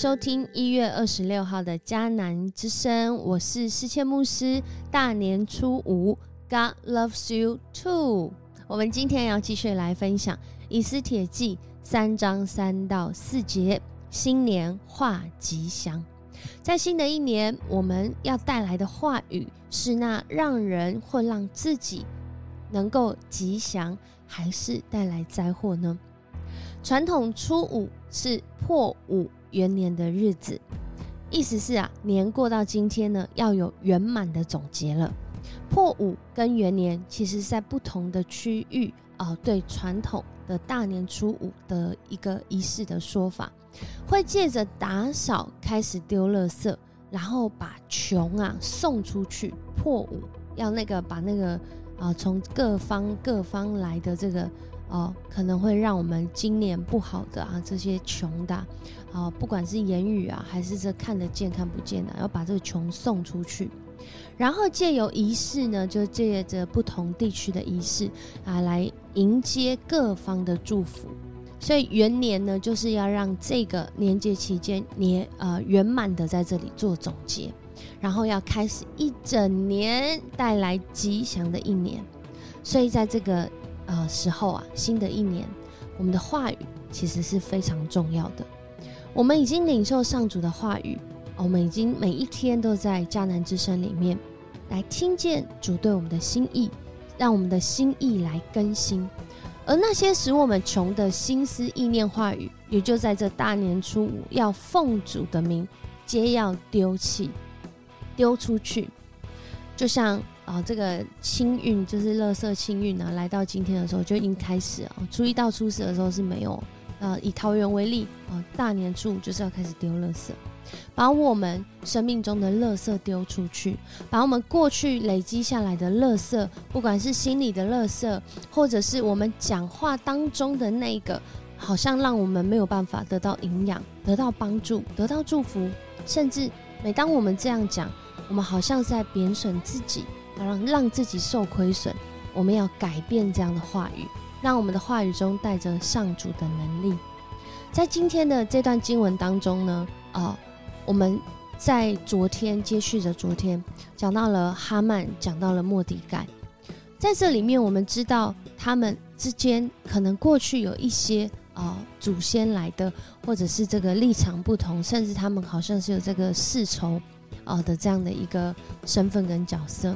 收听一月二十六号的迦南之声，我是世谦牧师。大年初五，God loves you too。我们今天要继续来分享以斯帖记三章三到四节，新年话吉祥。在新的一年，我们要带来的话语是那让人或让自己能够吉祥，还是带来灾祸呢？传统初五是破五元年的日子，意思是啊，年过到今天呢，要有圆满的总结了。破五跟元年其实在不同的区域啊，对传统的大年初五的一个仪式的说法，会借着打扫开始丢垃圾，然后把穷啊送出去。破五要那个把那个啊从各方各方来的这个。哦，可能会让我们今年不好的啊，这些穷的啊，不管是言语啊，还是这看得见看不见的，要把这个穷送出去。然后借由仪式呢，就借着不同地区的仪式啊，来迎接各方的祝福。所以元年呢，就是要让这个年节期间年呃圆满的在这里做总结，然后要开始一整年带来吉祥的一年。所以在这个。呃，时候啊，新的一年，我们的话语其实是非常重要的。我们已经领受上主的话语，我们已经每一天都在迦南之声里面来听见主对我们的心意，让我们的心意来更新。而那些使我们穷的心思意念话语，也就在这大年初五要奉主的名，皆要丢弃、丢出去，就像。啊，这个清运就是垃圾清运呢，来到今天的时候就已经开始啊。初一到初四的时候是没有，呃，以桃园为例啊，大年初五就是要开始丢垃圾，把我们生命中的垃圾丢出去，把我们过去累积下来的垃圾，不管是心里的垃圾，或者是我们讲话当中的那个，好像让我们没有办法得到营养、得到帮助、得到祝福，甚至每当我们这样讲，我们好像在贬损自己。让让自己受亏损，我们要改变这样的话语，让我们的话语中带着上主的能力。在今天的这段经文当中呢，啊，我们在昨天接续着昨天讲到了哈曼，讲到了莫迪盖，在这里面我们知道他们之间可能过去有一些啊祖先来的，或者是这个立场不同，甚至他们好像是有这个世仇啊的这样的一个身份跟角色。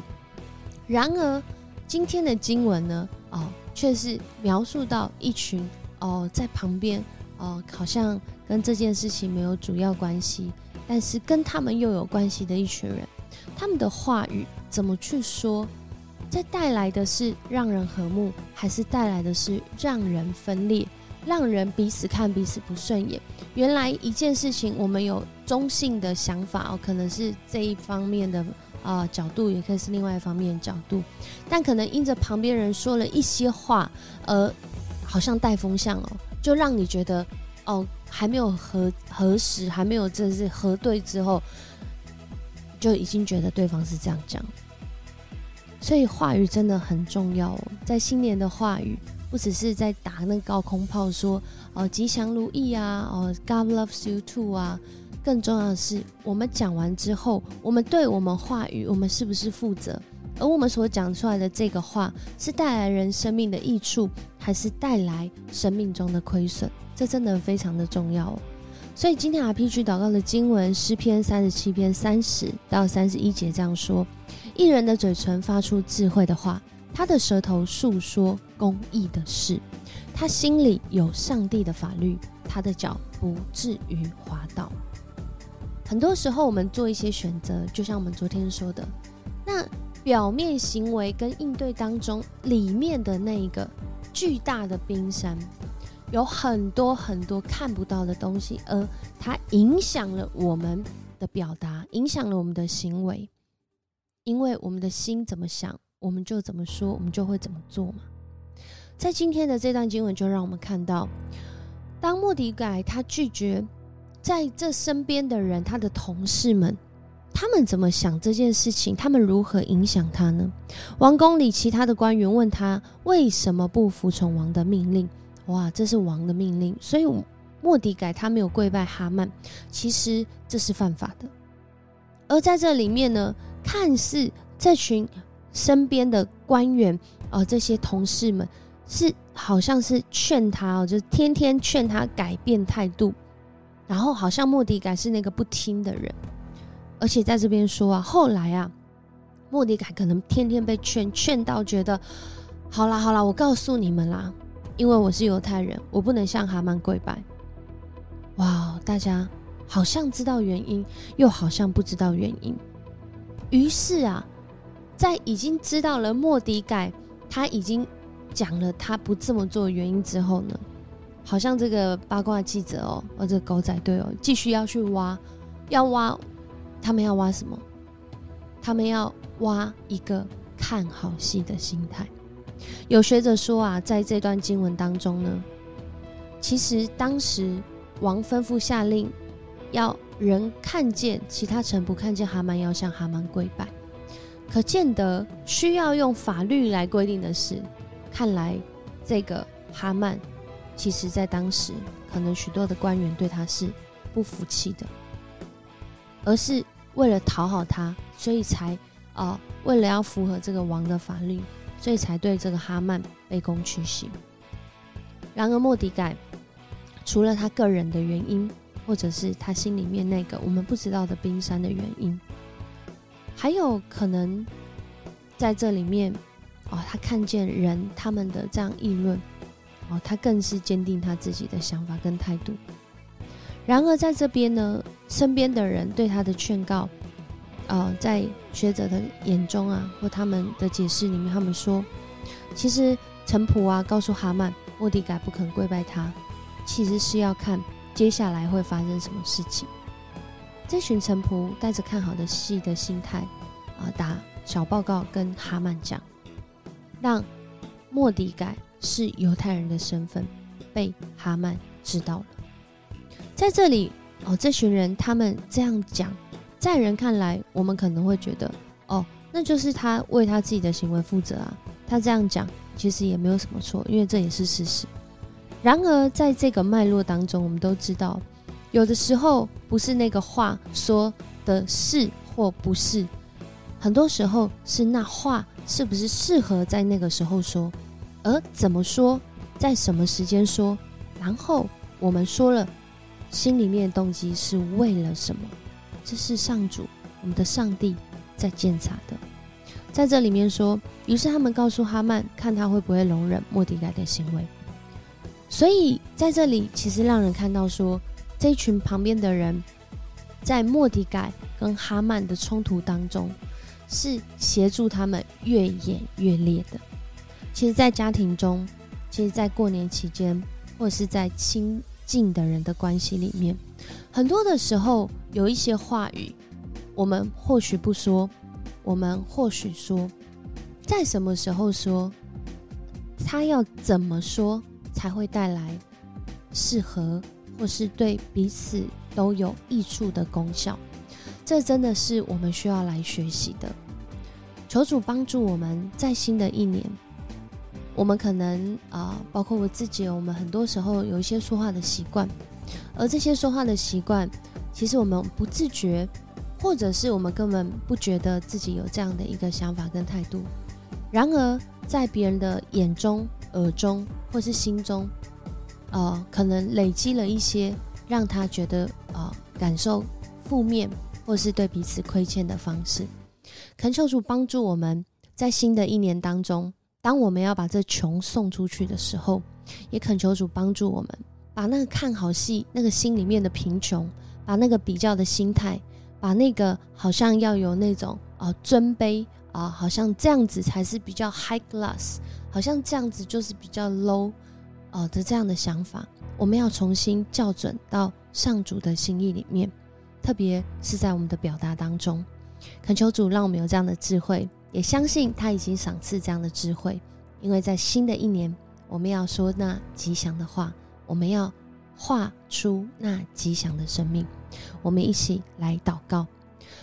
然而，今天的经文呢，哦，却是描述到一群哦，在旁边哦，好像跟这件事情没有主要关系，但是跟他们又有关系的一群人，他们的话语怎么去说，在带来的是让人和睦，还是带来的是让人分裂，让人彼此看彼此不顺眼？原来一件事情，我们有中性的想法哦，可能是这一方面的。啊，角度也可以是另外一方面角度，但可能因着旁边人说了一些话，而好像带风向哦，就让你觉得哦，还没有核核实，还没有正式核对之后，就已经觉得对方是这样讲。所以话语真的很重要哦，在新年的话语，不只是在打那个高空炮说哦吉祥如意啊，哦 God loves you too 啊。更重要的是，我们讲完之后，我们对我们话语，我们是不是负责？而我们所讲出来的这个话，是带来人生命的益处，还是带来生命中的亏损？这真的非常的重要哦。所以今天 RPG 祷告的经文诗篇三十七篇三十到三十一节这样说：一人的嘴唇发出智慧的话，他的舌头诉说公义的事，他心里有上帝的法律，他的脚不至于滑倒。很多时候，我们做一些选择，就像我们昨天说的，那表面行为跟应对当中，里面的那一个巨大的冰山，有很多很多看不到的东西，而它影响了我们的表达，影响了我们的行为，因为我们的心怎么想，我们就怎么说，我们就会怎么做嘛。在今天的这段经文，就让我们看到，当莫迪改他拒绝。在这身边的人，他的同事们，他们怎么想这件事情？他们如何影响他呢？王宫里其他的官员问他为什么不服从王的命令？哇，这是王的命令，所以莫迪改他没有跪拜哈曼，其实这是犯法的。而在这里面呢，看似这群身边的官员啊，这些同事们是好像是劝他哦，就天天劝他改变态度，然后好像莫迪改是那个不听的人，而且在这边说啊，后来啊，莫迪改可能天天被劝，劝到觉得好啦好啦，我告诉你们啦，因为我是犹太人，我不能向哈曼跪拜。哇，大家。好像知道原因，又好像不知道原因。于是啊，在已经知道了莫迪改他已经讲了他不这么做的原因之后呢，好像这个八卦记者哦，或者狗仔队哦，继续要去挖，要挖，他们要挖什么？他们要挖一个看好戏的心态。有学者说啊，在这段经文当中呢，其实当时王吩咐下令。要人看见，其他臣不看见哈曼要向哈曼跪拜，可见得需要用法律来规定的事。看来这个哈曼，其实在当时可能许多的官员对他是不服气的，而是为了讨好他，所以才啊，为了要符合这个王的法律，所以才对这个哈曼卑躬屈膝。然而莫迪改除了他个人的原因。或者是他心里面那个我们不知道的冰山的原因，还有可能在这里面哦，他看见人他们的这样议论哦，他更是坚定他自己的想法跟态度。然而在这边呢，身边的人对他的劝告，呃，在学者的眼中啊，或他们的解释里面，他们说，其实陈普啊告诉哈曼，莫迪改不肯跪拜他，其实是要看。接下来会发生什么事情？这群臣仆带着看好的戏的心态啊，打小报告跟哈曼讲，让莫迪改是犹太人的身份被哈曼知道了。在这里哦，这群人他们这样讲，在人看来，我们可能会觉得哦，那就是他为他自己的行为负责啊。他这样讲其实也没有什么错，因为这也是事实。然而，在这个脉络当中，我们都知道，有的时候不是那个话说的是或不是，很多时候是那话是不是适合在那个时候说，而怎么说，在什么时间说，然后我们说了，心里面的动机是为了什么？这是上主，我们的上帝在监察的。在这里面说，于是他们告诉哈曼，看他会不会容忍莫迪改的行为。所以在这里，其实让人看到说，这群旁边的人，在莫迪改跟哈曼的冲突当中，是协助他们越演越烈的。其实，在家庭中，其实，在过年期间，或者是在亲近的人的关系里面，很多的时候有一些话语，我们或许不说，我们或许说，在什么时候说，他要怎么说？才会带来适合或是对彼此都有益处的功效，这真的是我们需要来学习的。求主帮助我们在新的一年，我们可能啊，包括我自己，我们很多时候有一些说话的习惯，而这些说话的习惯，其实我们不自觉，或者是我们根本不觉得自己有这样的一个想法跟态度。然而，在别人的眼中、耳中，或是心中，呃，可能累积了一些让他觉得呃感受负面，或是对彼此亏欠的方式。恳求主帮助我们在新的一年当中，当我们要把这穷送出去的时候，也恳求主帮助我们，把那个看好戏、那个心里面的贫穷，把那个比较的心态，把那个好像要有那种呃尊卑。啊，好像这样子才是比较 high class，好像这样子就是比较 low，呃的这样的想法，我们要重新校准到上主的心意里面，特别是在我们的表达当中，恳求主让我们有这样的智慧，也相信他已经赏赐这样的智慧，因为在新的一年，我们要说那吉祥的话，我们要画出那吉祥的生命，我们一起来祷告。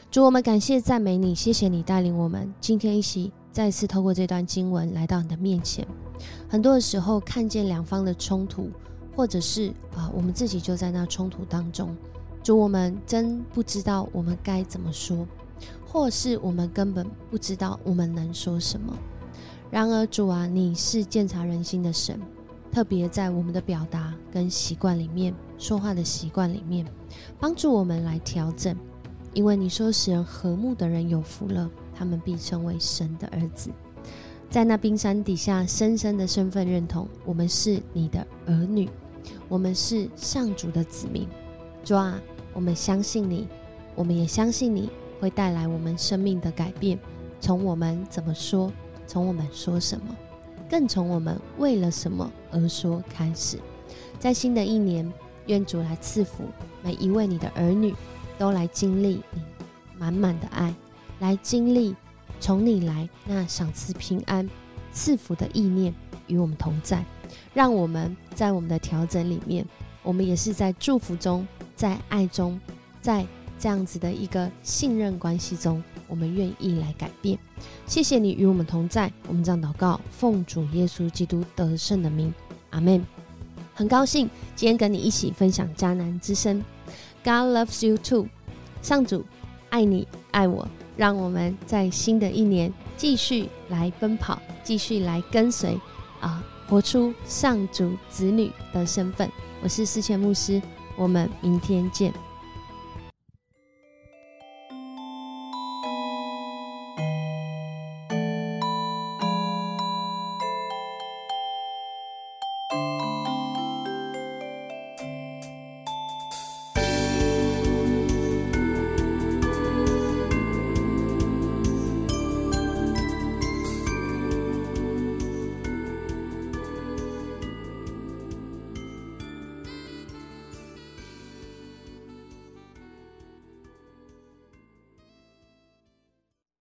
主，我们感谢赞美你，谢谢你带领我们今天一起再次透过这段经文来到你的面前。很多的时候看见两方的冲突，或者是啊，我们自己就在那冲突当中。主，我们真不知道我们该怎么说，或是我们根本不知道我们能说什么。然而，主啊，你是鉴察人心的神，特别在我们的表达跟习惯里面，说话的习惯里面，帮助我们来调整。因为你说，使人和睦的人有福了，他们必称为神的儿子。在那冰山底下，深深的身份认同，我们是你的儿女，我们是上主的子民。主啊，我们相信你，我们也相信你会带来我们生命的改变。从我们怎么说，从我们说什么，更从我们为了什么而说开始。在新的一年，愿主来赐福每一位你的儿女，都来经历你满满的爱，来经历。从你来，那赏赐平安、赐福的意念与我们同在，让我们在我们的调整里面，我们也是在祝福中，在爱中，在这样子的一个信任关系中，我们愿意来改变。谢谢你与我们同在，我们这样祷告，奉主耶稣基督得胜的名，阿门。很高兴今天跟你一起分享迦南之声，God loves you too，上主爱你爱我。让我们在新的一年继续来奔跑，继续来跟随，啊，活出上主子女的身份。我是思前牧师，我们明天见。